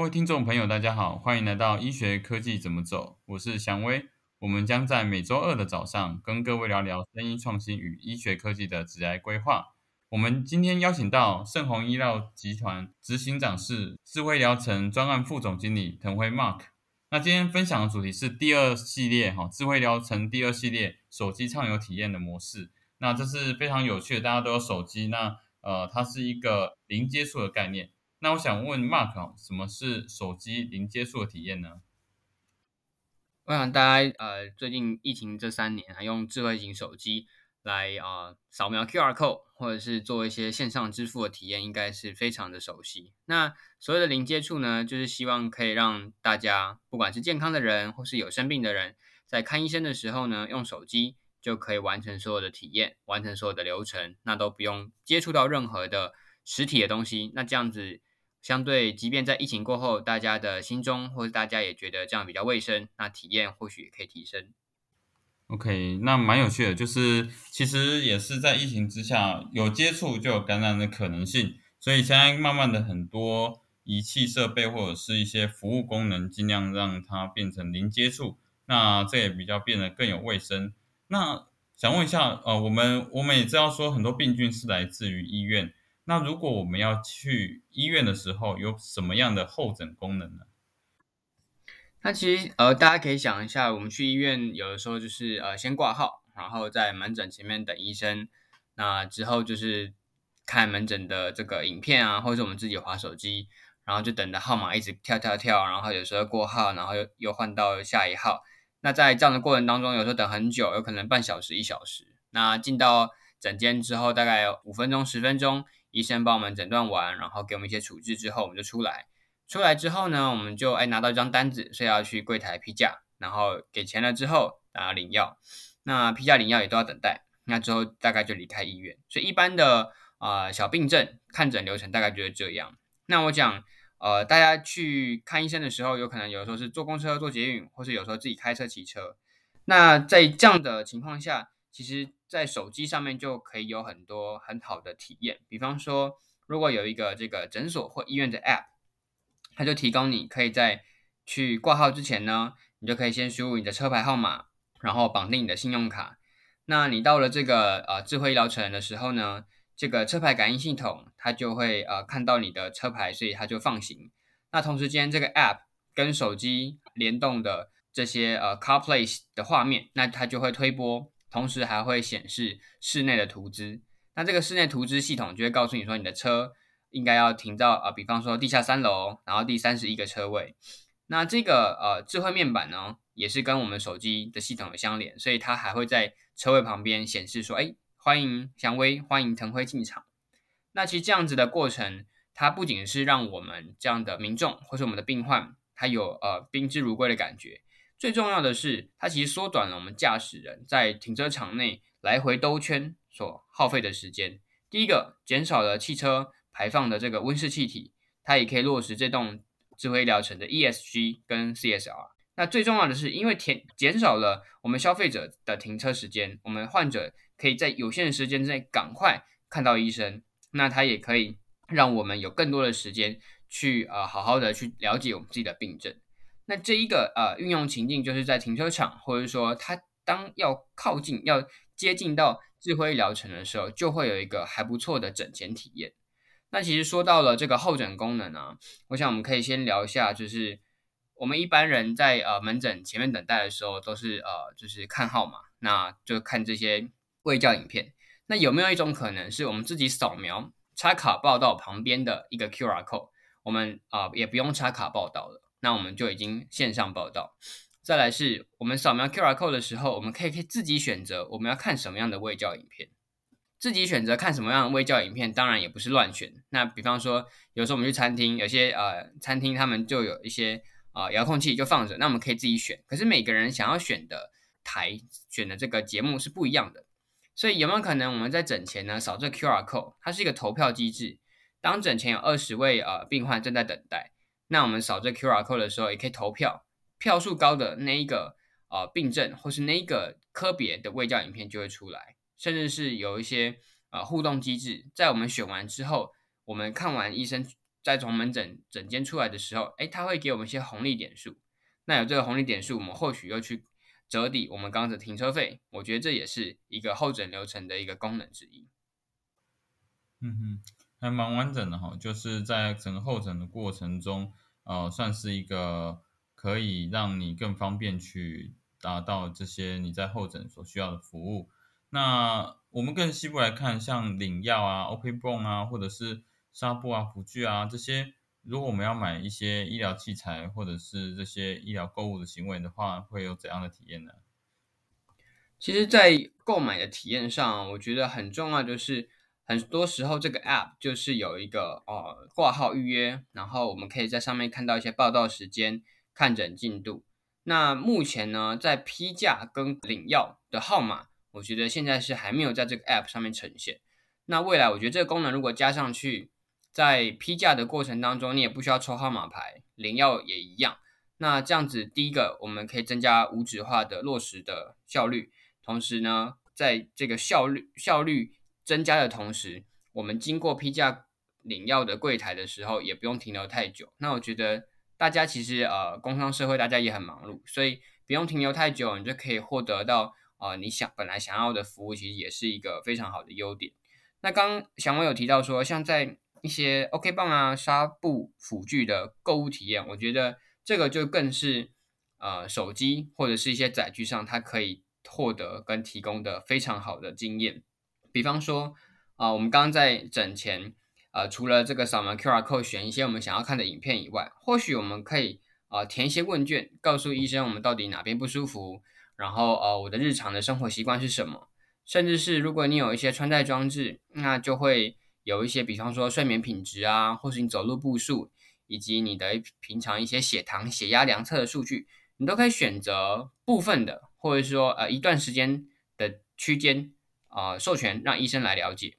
各位听众朋友，大家好，欢迎来到医学科技怎么走，我是祥威。我们将在每周二的早上跟各位聊聊生医创新与医学科技的职业规划。我们今天邀请到盛虹医疗集团执行长是智慧疗程专案副总经理滕辉 Mark。那今天分享的主题是第二系列哈，智慧疗程第二系列手机畅游体验的模式。那这是非常有趣的，大家都有手机，那呃，它是一个零接触的概念。那我想问 Mark，什么是手机零接触的体验呢？我想大家呃，最近疫情这三年啊，用智慧型手机来啊扫描 QR code，或者是做一些线上支付的体验，应该是非常的熟悉。那所谓的零接触呢，就是希望可以让大家，不管是健康的人或是有生病的人，在看医生的时候呢，用手机就可以完成所有的体验，完成所有的流程，那都不用接触到任何的实体的东西。那这样子。相对，即便在疫情过后，大家的心中或者大家也觉得这样比较卫生，那体验或许也可以提升。OK，那蛮有趣的，就是其实也是在疫情之下，有接触就有感染的可能性，所以现在慢慢的很多仪器设备或者是一些服务功能，尽量让它变成零接触，那这也比较变得更有卫生。那想问一下，呃，我们我们也知道说很多病菌是来自于医院。那如果我们要去医院的时候，有什么样的候诊功能呢？那其实呃，大家可以想一下，我们去医院有的时候就是呃，先挂号，然后在门诊前面等医生，那之后就是看门诊的这个影片啊，或者我们自己划手机，然后就等着号码一直跳跳跳，然后有时候过号，然后又又换到下一号。那在这样的过程当中，有时候等很久，有可能半小时一小时。那进到诊间之后，大概五分钟十分钟。医生帮我们诊断完，然后给我们一些处置之后，我们就出来。出来之后呢，我们就哎拿到一张单子，所以要去柜台批假，然后给钱了之后，然后领药。那批假领药也都要等待。那之后大概就离开医院。所以一般的啊小病症看诊流程大概就是这样。那我讲呃大家去看医生的时候，有可能有的时候是坐公车、坐捷运，或是有时候自己开车、骑车。那在这样的情况下，其实。在手机上面就可以有很多很好的体验，比方说，如果有一个这个诊所或医院的 App，它就提供你可以在去挂号之前呢，你就可以先输入你的车牌号码，然后绑定你的信用卡。那你到了这个呃智慧医疗城的时候呢，这个车牌感应系统它就会呃看到你的车牌，所以它就放行。那同时间这个 App 跟手机联动的这些呃 CarPlay 的画面，那它就会推播。同时还会显示室内的图资，那这个室内图资系统就会告诉你说，你的车应该要停到啊，比方说地下三楼，然后第三十一个车位。那这个呃智慧面板呢，也是跟我们手机的系统有相连，所以它还会在车位旁边显示说，哎，欢迎祥威，欢迎腾辉进场。那其实这样子的过程，它不仅是让我们这样的民众或是我们的病患，他有呃宾至如归的感觉。最重要的是，它其实缩短了我们驾驶人在停车场内来回兜圈所耗费的时间。第一个，减少了汽车排放的这个温室气体，它也可以落实这栋智慧医疗城的 ESG 跟 CSR。那最重要的是，因为减减少了我们消费者的停车时间，我们患者可以在有限的时间之内赶快看到医生。那它也可以让我们有更多的时间去呃好好的去了解我们自己的病症。那这一个呃运用情境就是在停车场，或者说他当要靠近、要接近到智慧疗程的时候，就会有一个还不错的诊前体验。那其实说到了这个候诊功能啊，我想我们可以先聊一下，就是我们一般人在呃门诊前面等待的时候，都是呃就是看号码，那就看这些卫教影片。那有没有一种可能是我们自己扫描插卡报道旁边的一个 QR code，我们啊也不用插卡报道了？那我们就已经线上报道。再来是我们扫描 QR code 的时候，我们可以可以自己选择我们要看什么样的卫教影片，自己选择看什么样的卫教影片，当然也不是乱选。那比方说，有时候我们去餐厅，有些呃餐厅他们就有一些啊遥控器就放着，那我们可以自己选。可是每个人想要选的台选的这个节目是不一样的，所以有没有可能我们在诊前呢扫这 QR code，它是一个投票机制，当诊前有二十位呃病患正在等待。那我们扫这 QR code 的时候，也可以投票，票数高的那一个呃病症或是那一个科别的卫教影片就会出来，甚至是有一些呃互动机制，在我们选完之后，我们看完医生再从门诊诊间出来的时候，哎，他会给我们一些红利点数。那有这个红利点数，我们或许又去折抵我们刚刚的停车费。我觉得这也是一个候诊流程的一个功能之一。嗯哼，还蛮完整的哈，就是在整个候诊的过程中，呃，算是一个可以让你更方便去达到这些你在候诊所需要的服务。那我们更细部来看，像领药啊、OP 泵啊，或者是纱布啊、辅具啊这些，如果我们要买一些医疗器材或者是这些医疗购物的行为的话，会有怎样的体验呢？其实，在购买的体验上，我觉得很重要，就是很多时候这个 App 就是有一个呃挂号预约，然后我们可以在上面看到一些报到时间、看诊进度。那目前呢，在批价跟领药的号码。我觉得现在是还没有在这个 App 上面呈现。那未来，我觉得这个功能如果加上去，在批价的过程当中，你也不需要抽号码牌，领药也一样。那这样子，第一个我们可以增加无纸化的落实的效率，同时呢，在这个效率效率增加的同时，我们经过批价领药的柜台的时候，也不用停留太久。那我觉得大家其实呃，工商社会大家也很忙碌，所以不用停留太久，你就可以获得到。啊，你想本来想要的服务，其实也是一个非常好的优点。那刚祥文有提到说，像在一些 OK 棒啊、纱布辅具的购物体验，我觉得这个就更是呃手机或者是一些载具上，它可以获得跟提供的非常好的经验。比方说啊，我们刚刚在诊前，呃，除了这个扫描 QR code 选一些我们想要看的影片以外，或许我们可以啊填一些问卷，告诉医生我们到底哪边不舒服。然后呃，我的日常的生活习惯是什么？甚至是如果你有一些穿戴装置，那就会有一些，比方说睡眠品质啊，或是你走路步数，以及你的平常一些血糖、血压量测的数据，你都可以选择部分的，或者说呃一段时间的区间啊，授权让医生来了解。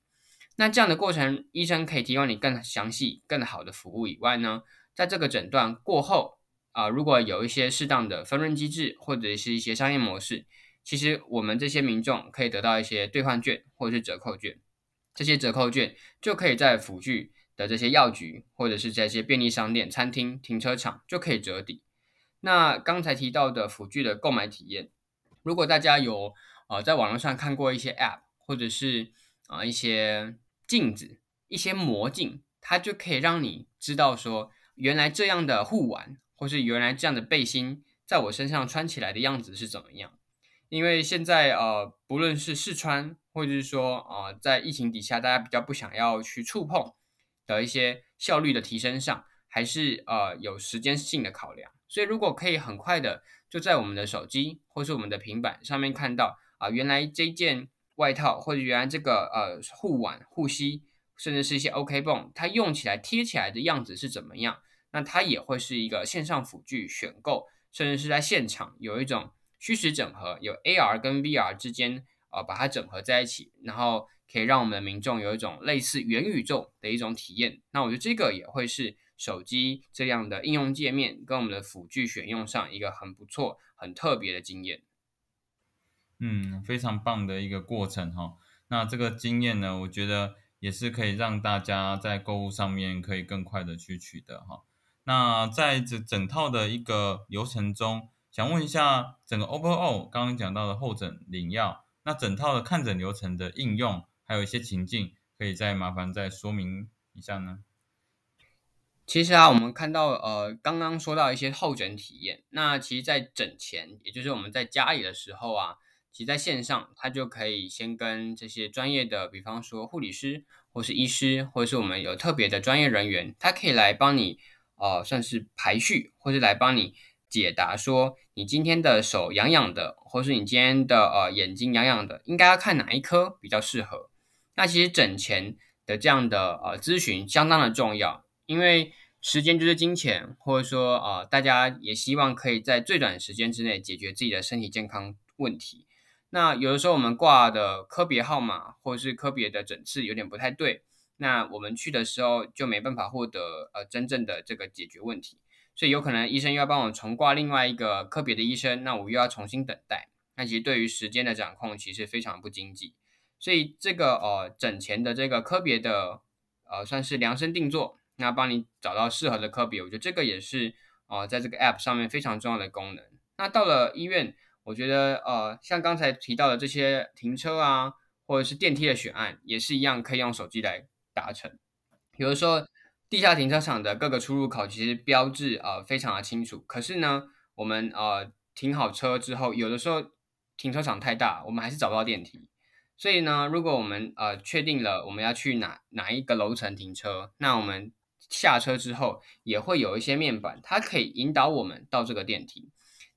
那这样的过程，医生可以提供你更详细、更好的服务以外呢，在这个诊断过后。啊，如果有一些适当的分润机制，或者是一些商业模式，其实我们这些民众可以得到一些兑换券或者是折扣券，这些折扣券就可以在辅具的这些药局，或者是这些便利商店、餐厅、停车场就可以折抵。那刚才提到的辅具的购买体验，如果大家有呃在网络上看过一些 App，或者是啊一些镜子、一些魔镜，它就可以让你知道说，原来这样的护腕。或是原来这样的背心在我身上穿起来的样子是怎么样？因为现在呃，不论是试穿，或者是说啊，在疫情底下，大家比较不想要去触碰的一些效率的提升上，还是呃有时间性的考量。所以如果可以很快的就在我们的手机或是我们的平板上面看到啊，原来这件外套或者原来这个呃护腕、护膝，甚至是一些 OK 泵，它用起来贴起来的样子是怎么样？那它也会是一个线上辅具选购，甚至是在现场有一种虚实整合，有 AR 跟 VR 之间啊把它整合在一起，然后可以让我们民众有一种类似元宇宙的一种体验。那我觉得这个也会是手机这样的应用界面跟我们的辅具选用上一个很不错、很特别的经验。嗯，非常棒的一个过程哈。那这个经验呢，我觉得也是可以让大家在购物上面可以更快的去取得哈。那在这整套的一个流程中，想问一下，整个 OPPO 刚刚讲到的候诊领药，那整套的看诊流程的应用，还有一些情境，可以再麻烦再说明一下呢？其实啊，我们看到呃，刚刚说到一些候诊体验，那其实，在诊前，也就是我们在家里的时候啊，其实在线上，他就可以先跟这些专业的，比方说护理师，或是医师，或者是我们有特别的专业人员，他可以来帮你。呃，算是排序，或是来帮你解答，说你今天的手痒痒的，或是你今天的呃眼睛痒痒的，应该要看哪一科比较适合？那其实诊前的这样的呃咨询相当的重要，因为时间就是金钱，或者说呃大家也希望可以在最短时间之内解决自己的身体健康问题。那有的时候我们挂的科别号码或是科别的诊次有点不太对。那我们去的时候就没办法获得呃真正的这个解决问题，所以有可能医生又要帮我重挂另外一个科别的医生，那我又要重新等待。那其实对于时间的掌控其实非常不经济，所以这个呃诊前的这个科别的呃算是量身定做，那帮你找到适合的科别。我觉得这个也是呃在这个 App 上面非常重要的功能。那到了医院，我觉得呃像刚才提到的这些停车啊，或者是电梯的选案，也是一样可以用手机来达成。有的时候地下停车场的各个出入口其实标志呃非常的清楚，可是呢，我们呃停好车之后，有的时候停车场太大，我们还是找不到电梯。所以呢，如果我们呃确定了我们要去哪哪一个楼层停车，那我们下车之后也会有一些面板，它可以引导我们到这个电梯。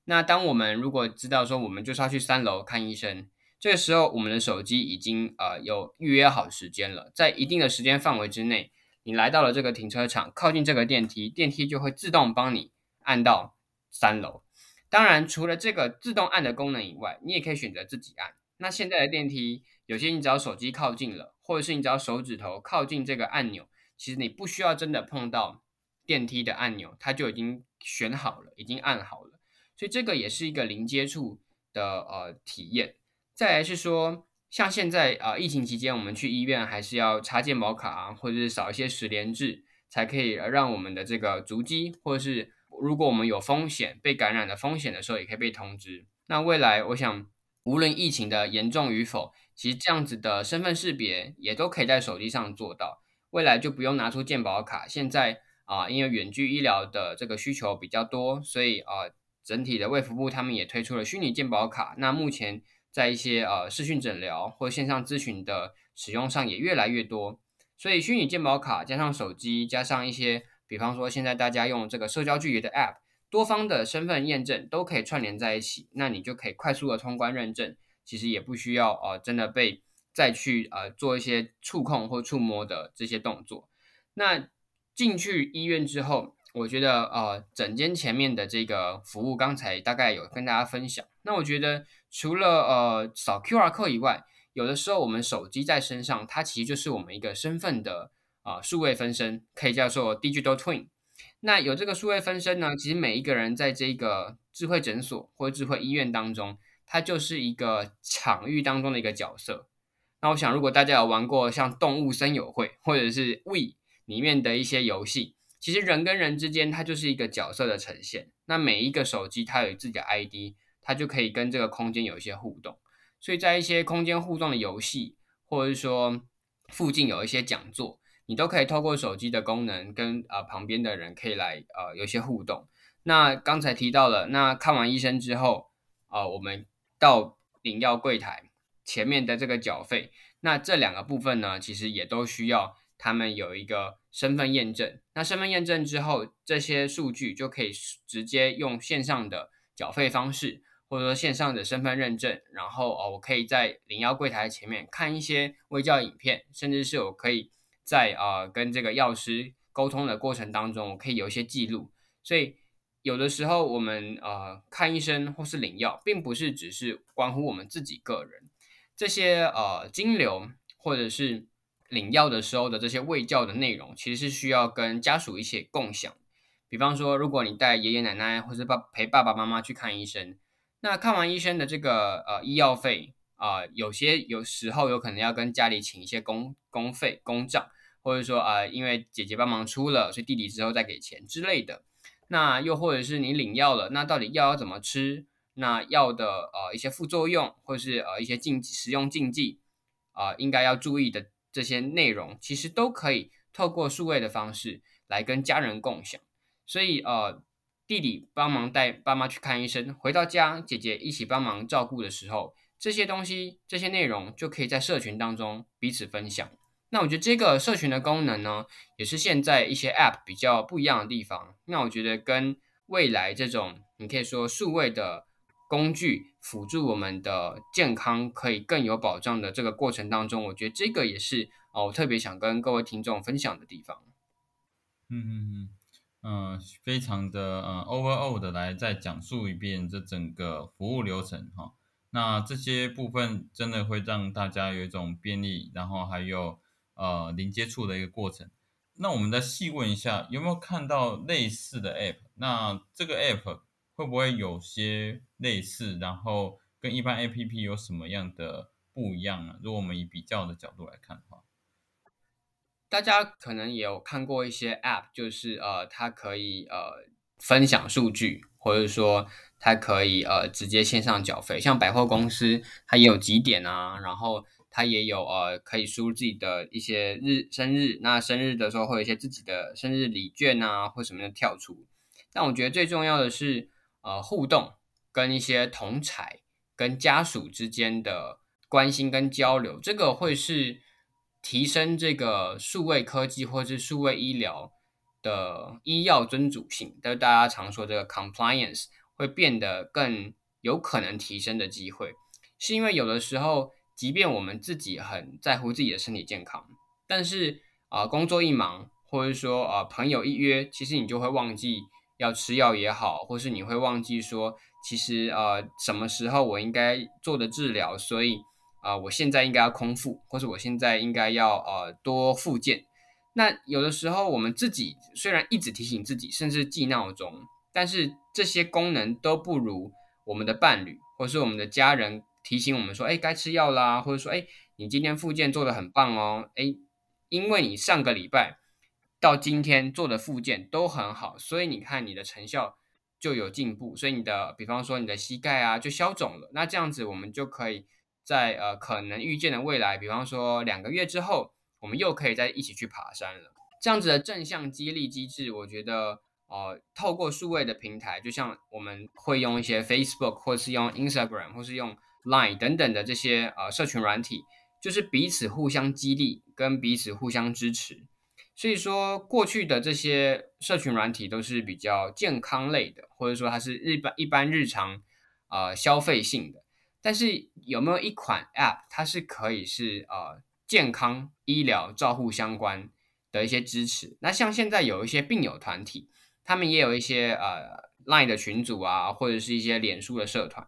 那当我们如果知道说我们就是要去三楼看医生，这个时候我们的手机已经呃有预约好时间了，在一定的时间范围之内，你来到了这个停车场，靠近这个电梯，电梯就会自动帮你按到三楼。当然，除了这个自动按的功能以外，你也可以选择自己按。那现在的电梯。有些你只要手机靠近了，或者是你只要手指头靠近这个按钮，其实你不需要真的碰到电梯的按钮，它就已经选好了，已经按好了。所以这个也是一个零接触的呃体验。再来是说，像现在啊疫情期间，我们去医院还是要插健保卡，或者是扫一些十连制，才可以让我们的这个足迹，或者是如果我们有风险被感染的风险的时候，也可以被通知。那未来我想，无论疫情的严重与否，其实这样子的身份识别也都可以在手机上做到，未来就不用拿出健保卡。现在啊，因为远距医疗的这个需求比较多，所以啊，整体的卫福部他们也推出了虚拟健保卡。那目前在一些呃视讯诊疗或线上咨询的使用上也越来越多，所以虚拟健保卡加上手机加上一些，比方说现在大家用这个社交距离的 App，多方的身份验证都可以串联在一起，那你就可以快速的通关认证。其实也不需要呃，真的被再去呃做一些触控或触摸的这些动作。那进去医院之后，我觉得呃，整间前面的这个服务，刚才大概有跟大家分享。那我觉得除了呃扫 QR code 以外，有的时候我们手机在身上，它其实就是我们一个身份的啊数位分身，可以叫做 digital twin。那有这个数位分身呢，其实每一个人在这个智慧诊所或智慧医院当中。它就是一个场域当中的一个角色。那我想，如果大家有玩过像《动物森友会》或者是《We》里面的一些游戏，其实人跟人之间它就是一个角色的呈现。那每一个手机它有自己的 ID，它就可以跟这个空间有一些互动。所以在一些空间互动的游戏，或者是说附近有一些讲座，你都可以透过手机的功能跟呃旁边的人可以来呃有一些互动。那刚才提到了，那看完医生之后啊，我们到领药柜台前面的这个缴费，那这两个部分呢，其实也都需要他们有一个身份验证。那身份验证之后，这些数据就可以直接用线上的缴费方式，或者说线上的身份认证，然后哦，我可以在领药柜台前面看一些微教影片，甚至是我可以在啊跟这个药师沟通的过程当中，我可以有一些记录，所以。有的时候，我们呃看医生或是领药，并不是只是关乎我们自己个人。这些呃金流或者是领药的时候的这些喂教的内容，其实是需要跟家属一起共享。比方说，如果你带爷爷奶奶或者爸陪爸爸妈妈去看医生，那看完医生的这个呃医药费啊，有些有时候有可能要跟家里请一些公公费公账，或者说啊，因为姐姐帮忙出了，所以弟弟之后再给钱之类的。那又或者是你领药了，那到底药要怎么吃？那药的呃一些副作用，或是呃一些禁食用禁忌啊，应该要注意的这些内容，其实都可以透过数位的方式来跟家人共享。所以呃，弟弟帮忙带爸妈去看医生，回到家姐姐一起帮忙照顾的时候，这些东西这些内容就可以在社群当中彼此分享。那我觉得这个社群的功能呢，也是现在一些 App 比较不一样的地方。那我觉得跟未来这种，你可以说数位的工具辅助我们的健康可以更有保障的这个过程当中，我觉得这个也是哦，我特别想跟各位听众分享的地方。嗯嗯嗯嗯，非常的呃 overall 的来再讲述一遍这整个服务流程哈。那这些部分真的会让大家有一种便利，然后还有。呃，零接触的一个过程。那我们再细问一下，有没有看到类似的 App？那这个 App 会不会有些类似？然后跟一般 App 有什么样的不一样呢？如果我们以比较的角度来看的话，大家可能也有看过一些 App，就是呃，它可以呃分享数据，或者说它可以呃直接线上缴费。像百货公司，它也有几点啊，然后它也有呃可以输入自己的一些日生日，那生日的时候会有一些自己的生日礼券啊，或什么的跳出。但我觉得最重要的是呃互动，跟一些同彩跟家属之间的关心跟交流，这个会是。提升这个数位科技或是数位医疗的医药遵主性，就是大家常说这个 compliance 会变得更有可能提升的机会，是因为有的时候，即便我们自己很在乎自己的身体健康，但是啊工作一忙，或者说啊朋友一约，其实你就会忘记要吃药也好，或是你会忘记说，其实呃什么时候我应该做的治疗，所以。啊，我现在应该要空腹，或是我现在应该要呃多复健。那有的时候我们自己虽然一直提醒自己，甚至记闹钟，但是这些功能都不如我们的伴侣或是我们的家人提醒我们说，哎，该吃药啦，或者说，哎，你今天复健做的很棒哦，哎，因为你上个礼拜到今天做的复健都很好，所以你看你的成效就有进步，所以你的，比方说你的膝盖啊就消肿了，那这样子我们就可以。在呃可能预见的未来，比方说两个月之后，我们又可以再一起去爬山了。这样子的正向激励机制，我觉得呃透过数位的平台，就像我们会用一些 Facebook 或是用 Instagram 或是用 Line 等等的这些呃社群软体，就是彼此互相激励跟彼此互相支持。所以说，过去的这些社群软体都是比较健康类的，或者说它是日般一般日常呃消费性的。但是有没有一款 App，它是可以是呃健康医疗照护相关的一些支持？那像现在有一些病友团体，他们也有一些呃 Line 的群组啊，或者是一些脸书的社团。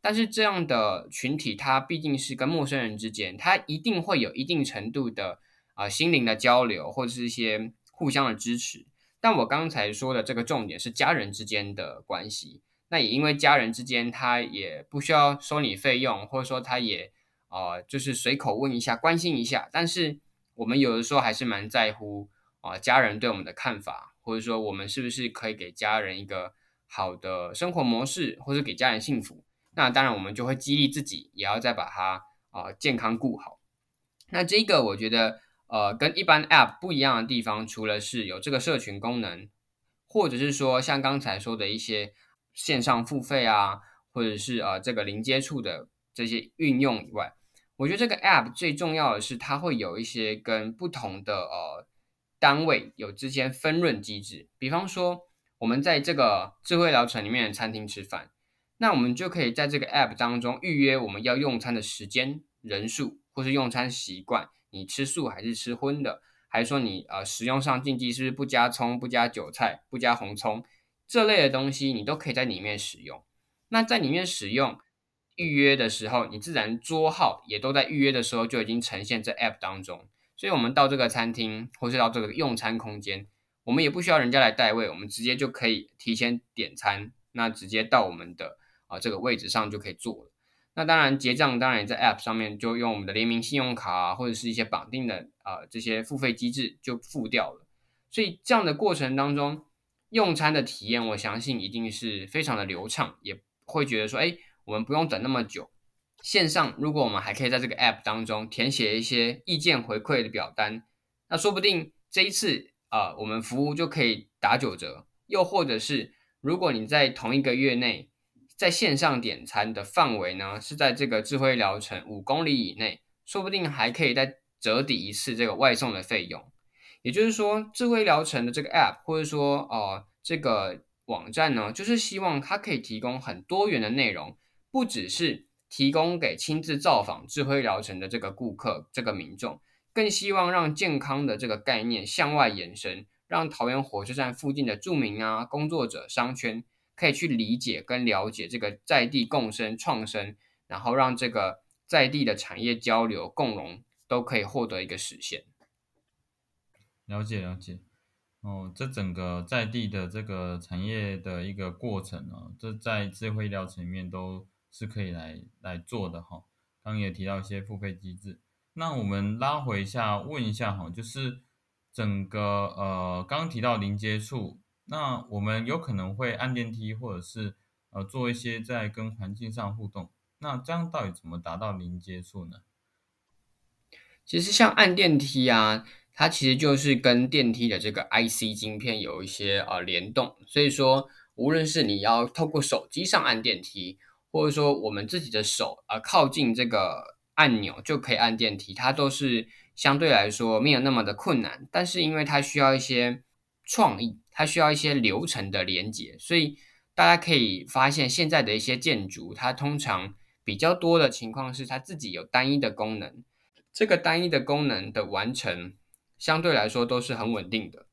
但是这样的群体，它毕竟是跟陌生人之间，它一定会有一定程度的啊心灵的交流，或者是一些互相的支持。但我刚才说的这个重点是家人之间的关系。那也因为家人之间，他也不需要收你费用，或者说他也呃就是随口问一下，关心一下。但是我们有的时候还是蛮在乎啊家人对我们的看法，或者说我们是不是可以给家人一个好的生活模式，或者给家人幸福。那当然我们就会激励自己，也要再把它啊健康顾好。那这个我觉得呃跟一般 App 不一样的地方，除了是有这个社群功能，或者是说像刚才说的一些。线上付费啊，或者是呃这个零接触的这些运用以外，我觉得这个 App 最重要的是它会有一些跟不同的呃单位有之间分润机制。比方说，我们在这个智慧疗程里面的餐厅吃饭，那我们就可以在这个 App 当中预约我们要用餐的时间、人数，或是用餐习惯，你吃素还是吃荤的，还是说你呃食用上禁忌是不是不加葱、不加韭菜、不加红葱。这类的东西你都可以在里面使用。那在里面使用预约的时候，你自然桌号也都在预约的时候就已经呈现在 App 当中。所以，我们到这个餐厅或是到这个用餐空间，我们也不需要人家来代位，我们直接就可以提前点餐，那直接到我们的啊这个位置上就可以做了。那当然结账当然也在 App 上面就用我们的联名信用卡啊或者是一些绑定的啊这些付费机制就付掉了。所以这样的过程当中。用餐的体验，我相信一定是非常的流畅，也会觉得说，哎，我们不用等那么久。线上，如果我们还可以在这个 App 当中填写一些意见回馈的表单，那说不定这一次啊，我们服务就可以打九折。又或者是，如果你在同一个月内在线上点餐的范围呢，是在这个智慧疗程五公里以内，说不定还可以再折抵一次这个外送的费用。也就是说，智慧疗程的这个 App，或者说呃这个网站呢，就是希望它可以提供很多元的内容，不只是提供给亲自造访智慧疗程的这个顾客、这个民众，更希望让健康的这个概念向外延伸，让桃园火车站附近的住民啊、工作者、商圈可以去理解跟了解这个在地共生创生，然后让这个在地的产业交流共荣都可以获得一个实现。了解了解，哦，这整个在地的这个产业的一个过程呢，这在智慧医疗层面都是可以来来做的哈。刚也提到一些付费机制，那我们拉回一下问一下哈，就是整个呃刚刚提到零接触，那我们有可能会按电梯，或者是呃做一些在跟环境上互动。那这样到底怎么达到零接触呢？其实像按电梯啊，它其实就是跟电梯的这个 IC 晶片有一些呃联动，所以说无论是你要透过手机上按电梯，或者说我们自己的手啊靠近这个按钮就可以按电梯，它都是相对来说没有那么的困难，但是因为它需要一些创意，它需要一些流程的连接，所以大家可以发现现在的一些建筑，它通常比较多的情况是它自己有单一的功能。这个单一的功能的完成，相对来说都是很稳定的，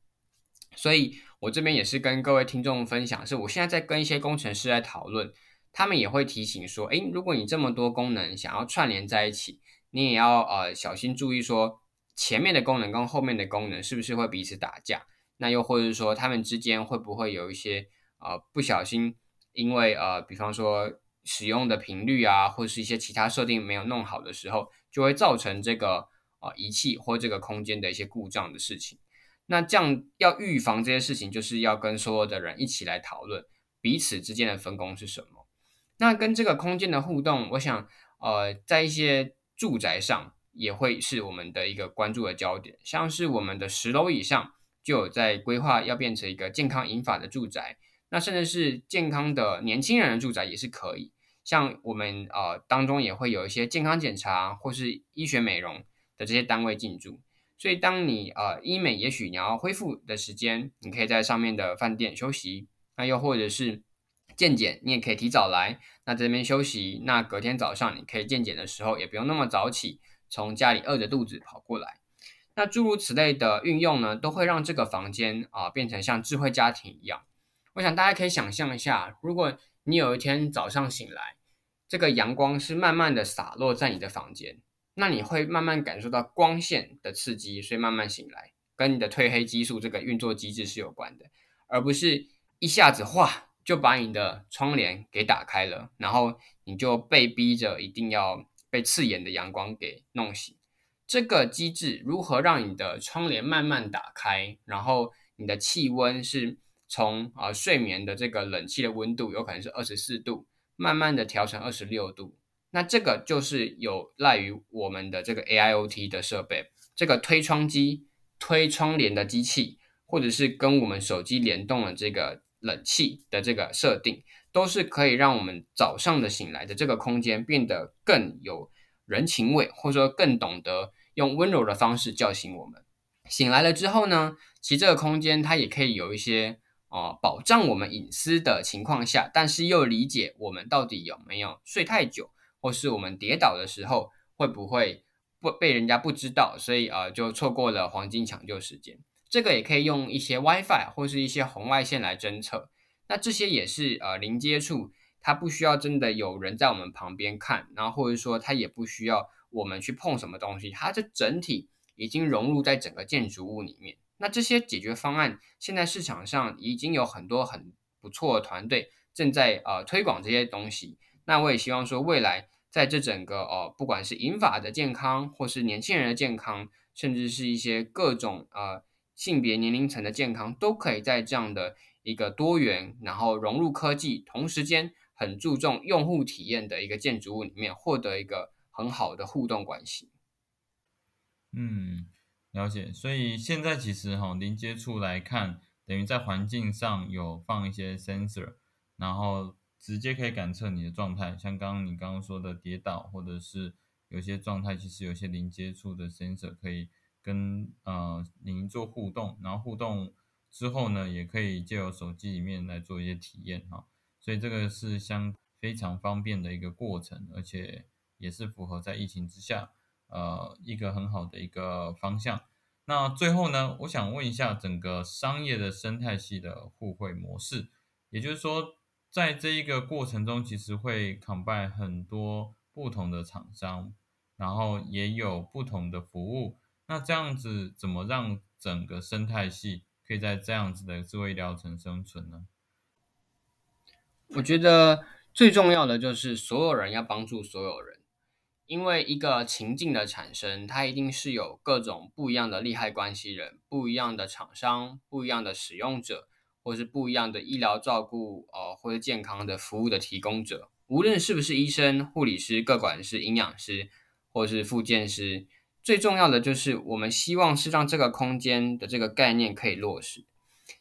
所以我这边也是跟各位听众分享，是我现在在跟一些工程师在讨论，他们也会提醒说，诶，如果你这么多功能想要串联在一起，你也要呃小心注意说，前面的功能跟后面的功能是不是会彼此打架，那又或者说他们之间会不会有一些呃不小心，因为呃比方说。使用的频率啊，或者是一些其他设定没有弄好的时候，就会造成这个啊仪器或这个空间的一些故障的事情。那这样要预防这些事情，就是要跟所有的人一起来讨论彼此之间的分工是什么。那跟这个空间的互动，我想呃在一些住宅上也会是我们的一个关注的焦点，像是我们的十楼以上就有在规划要变成一个健康饮法的住宅，那甚至是健康的年轻人的住宅也是可以。像我们呃当中也会有一些健康检查或是医学美容的这些单位进驻，所以当你呃医美也许你要恢复的时间，你可以在上面的饭店休息，那又或者是健检，你也可以提早来，那这边休息，那隔天早上你可以健检的时候也不用那么早起，从家里饿着肚子跑过来，那诸如此类的运用呢，都会让这个房间啊变成像智慧家庭一样。我想大家可以想象一下，如果你有一天早上醒来，这个阳光是慢慢的洒落在你的房间，那你会慢慢感受到光线的刺激，所以慢慢醒来，跟你的褪黑激素这个运作机制是有关的，而不是一下子哗就把你的窗帘给打开了，然后你就被逼着一定要被刺眼的阳光给弄醒。这个机制如何让你的窗帘慢慢打开，然后你的气温是？从啊睡眠的这个冷气的温度有可能是二十四度，慢慢的调成二十六度，那这个就是有赖于我们的这个 AIoT 的设备，这个推窗机、推窗帘的机器，或者是跟我们手机联动的这个冷气的这个设定，都是可以让我们早上的醒来的这个空间变得更有人情味，或者说更懂得用温柔的方式叫醒我们。醒来了之后呢，其实这个空间它也可以有一些。哦，保障我们隐私的情况下，但是又理解我们到底有没有睡太久，或是我们跌倒的时候会不会不被人家不知道，所以呃就错过了黄金抢救时间。这个也可以用一些 WiFi 或是一些红外线来侦测。那这些也是呃零接触，它不需要真的有人在我们旁边看，然后或者说它也不需要我们去碰什么东西，它这整体已经融入在整个建筑物里面。那这些解决方案，现在市场上已经有很多很不错的团队正在呃推广这些东西。那我也希望说，未来在这整个呃，不管是银发的健康，或是年轻人的健康，甚至是一些各种呃性别年龄层的健康，都可以在这样的一个多元，然后融入科技，同时间很注重用户体验的一个建筑物里面，获得一个很好的互动关系。嗯。了解，所以现在其实哈零接触来看，等于在环境上有放一些 sensor，然后直接可以感测你的状态。像刚刚你刚刚说的跌倒，或者是有些状态，其实有些零接触的 sensor 可以跟呃您做互动，然后互动之后呢，也可以借由手机里面来做一些体验哈。所以这个是相非常方便的一个过程，而且也是符合在疫情之下。呃，一个很好的一个方向。那最后呢，我想问一下，整个商业的生态系的互惠模式，也就是说，在这一个过程中，其实会 combine 很多不同的厂商，然后也有不同的服务。那这样子怎么让整个生态系可以在这样子的智慧疗城生存呢？我觉得最重要的就是所有人要帮助所有人。因为一个情境的产生，它一定是有各种不一样的利害关系人、不一样的厂商、不一样的使用者，或是不一样的医疗照顾呃或者健康的服务的提供者。无论是不是医生、护理师、各管是、营养师，或是复健师，最重要的就是我们希望是让这个空间的这个概念可以落实。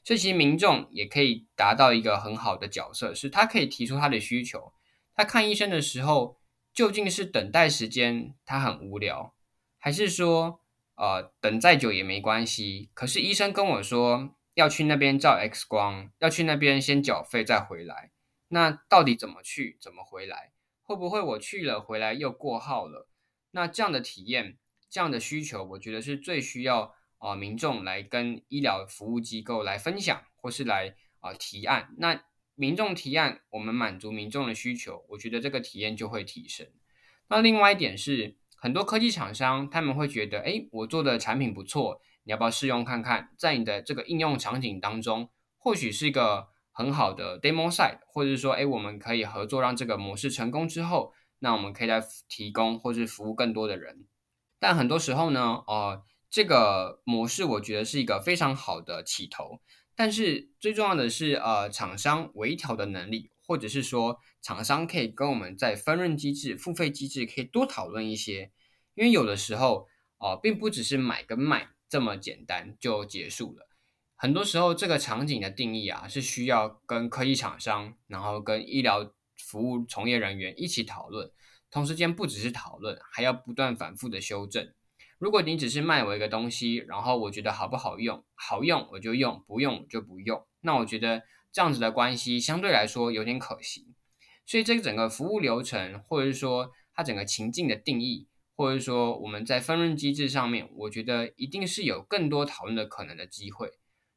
所以其实民众也可以达到一个很好的角色，是他可以提出他的需求。他看医生的时候。究竟是等待时间他很无聊，还是说呃等再久也没关系？可是医生跟我说要去那边照 X 光，要去那边先缴费再回来。那到底怎么去，怎么回来？会不会我去了回来又过号了？那这样的体验，这样的需求，我觉得是最需要啊民众来跟医疗服务机构来分享，或是来啊提案。那民众提案，我们满足民众的需求，我觉得这个体验就会提升。那另外一点是，很多科技厂商他们会觉得，哎，我做的产品不错，你要不要试用看看？在你的这个应用场景当中，或许是一个很好的 demo site，或者是说，哎，我们可以合作让这个模式成功之后，那我们可以再提供或是服务更多的人。但很多时候呢，呃，这个模式我觉得是一个非常好的起头。但是最重要的是，呃，厂商微调的能力，或者是说，厂商可以跟我们在分润机制、付费机制可以多讨论一些，因为有的时候，哦，并不只是买跟卖这么简单就结束了。很多时候，这个场景的定义啊，是需要跟科技厂商，然后跟医疗服务从业人员一起讨论，同时间不只是讨论，还要不断反复的修正。如果你只是卖我一个东西，然后我觉得好不好用，好用我就用，不用就不用，那我觉得这样子的关系相对来说有点可惜。所以这个整个服务流程，或者是说它整个情境的定义，或者是说我们在分润机制上面，我觉得一定是有更多讨论的可能的机会。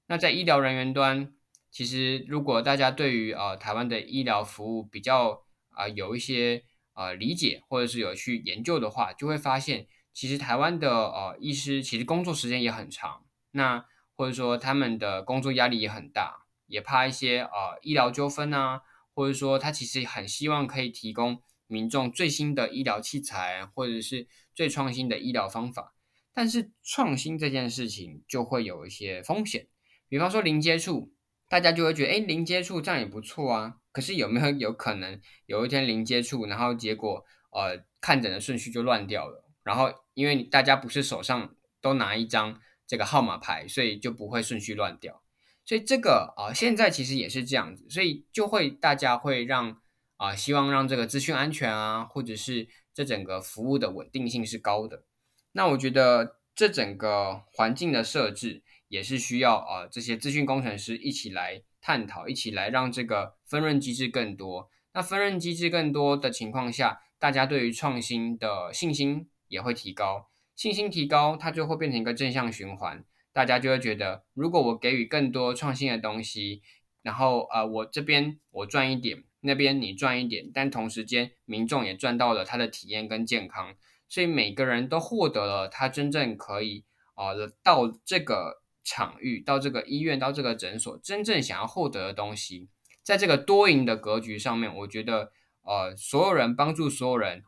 那在医疗人员端，其实如果大家对于呃台湾的医疗服务比较啊有一些呃理解，或者是有去研究的话，就会发现。其实台湾的呃医师其实工作时间也很长，那或者说他们的工作压力也很大，也怕一些呃医疗纠纷啊，或者说他其实很希望可以提供民众最新的医疗器材或者是最创新的医疗方法，但是创新这件事情就会有一些风险，比方说零接触，大家就会觉得哎零接触这样也不错啊，可是有没有有可能有一天零接触，然后结果呃看诊的顺序就乱掉了？然后，因为大家不是手上都拿一张这个号码牌，所以就不会顺序乱掉。所以这个啊，现在其实也是这样子，所以就会大家会让啊，希望让这个资讯安全啊，或者是这整个服务的稳定性是高的。那我觉得这整个环境的设置也是需要啊，这些资讯工程师一起来探讨，一起来让这个分润机制更多。那分润机制更多的情况下，大家对于创新的信心。也会提高信心，提高它就会变成一个正向循环，大家就会觉得，如果我给予更多创新的东西，然后呃，我这边我赚一点，那边你赚一点，但同时间民众也赚到了他的体验跟健康，所以每个人都获得了他真正可以啊到这个场域、到这个医院、到这个诊所真正想要获得的东西，在这个多赢的格局上面，我觉得呃，所有人帮助所有人。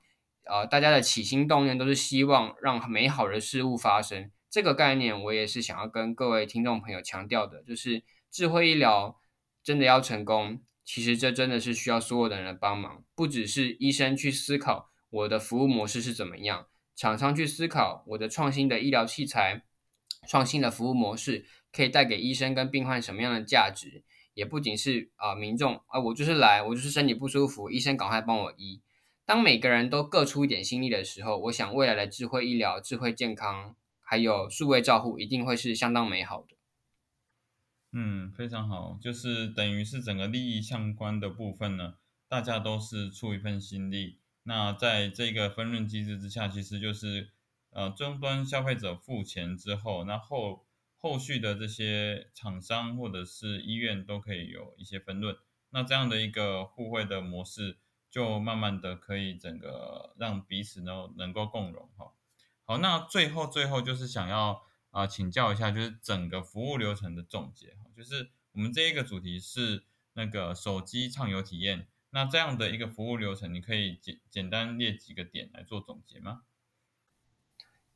呃，大家的起心动念都是希望让美好的事物发生。这个概念，我也是想要跟各位听众朋友强调的，就是智慧医疗真的要成功，其实这真的是需要所有的人帮忙，不只是医生去思考我的服务模式是怎么样，厂商去思考我的创新的医疗器材、创新的服务模式可以带给医生跟病患什么样的价值，也不仅是啊民众啊，我就是来，我就是身体不舒服，医生赶快帮我医。当每个人都各出一点心力的时候，我想未来的智慧医疗、智慧健康，还有数位照护，一定会是相当美好的。嗯，非常好，就是等于是整个利益相关的部分呢，大家都是出一份心力。那在这个分润机制之下，其实就是呃终端消费者付钱之后，那后后续的这些厂商或者是医院都可以有一些分润。那这样的一个互惠的模式。就慢慢的可以整个让彼此呢能够共融哈。好，那最后最后就是想要啊请教一下，就是整个服务流程的总结哈。就是我们这一个主题是那个手机畅游体验，那这样的一个服务流程，你可以简简单列几个点来做总结吗？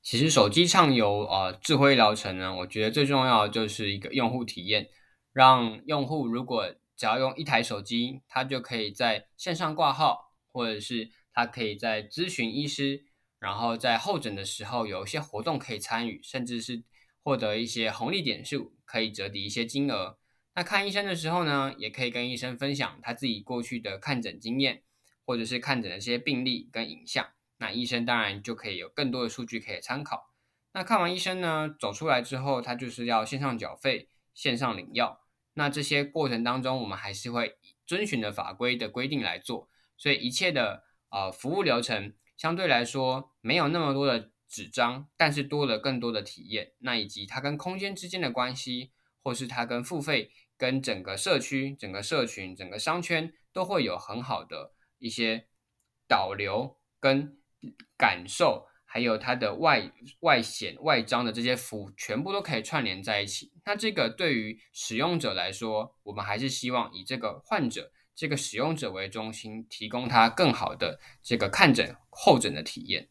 其实手机畅游啊，智慧疗程呢，我觉得最重要的就是一个用户体验，让用户如果只要用一台手机，他就可以在线上挂号，或者是他可以在咨询医师，然后在候诊的时候有一些活动可以参与，甚至是获得一些红利点数，可以折抵一些金额。那看医生的时候呢，也可以跟医生分享他自己过去的看诊经验，或者是看诊的一些病例跟影像。那医生当然就可以有更多的数据可以参考。那看完医生呢，走出来之后，他就是要线上缴费、线上领药。那这些过程当中，我们还是会遵循的法规的规定来做。所以一切的呃服务流程相对来说没有那么多的纸张，但是多了更多的体验。那以及它跟空间之间的关系，或是它跟付费、跟整个社区、整个社群、整个商圈都会有很好的一些导流跟。感受还有它的外外显外张的这些服务，全部都可以串联在一起。那这个对于使用者来说，我们还是希望以这个患者、这个使用者为中心，提供他更好的这个看诊候诊的体验。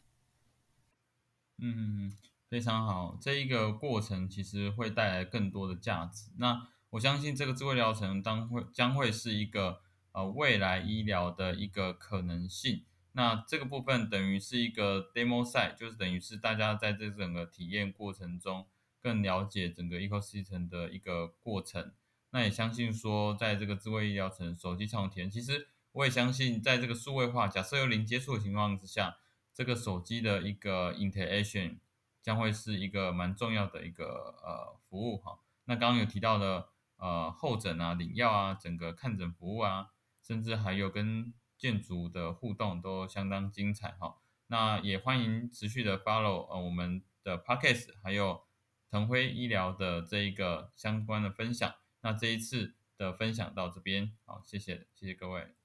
嗯，非常好。这一个过程其实会带来更多的价值。那我相信这个智慧疗程当会将会是一个呃未来医疗的一个可能性。那这个部分等于是一个 demo 赛，就是等于是大家在这整个体验过程中更了解整个 ecosystem 的一个过程。那也相信说，在这个智慧医疗城手机畅体验，其实我也相信，在这个数位化，假设有零接触的情况之下，这个手机的一个 interaction 将会是一个蛮重要的一个呃服务哈。那刚刚有提到的呃候诊啊、领药啊、整个看诊服务啊，甚至还有跟建筑的互动都相当精彩哈，那也欢迎持续的 follow 呃我们的 parkes 还有腾辉医疗的这一个相关的分享。那这一次的分享到这边，好，谢谢，谢谢各位。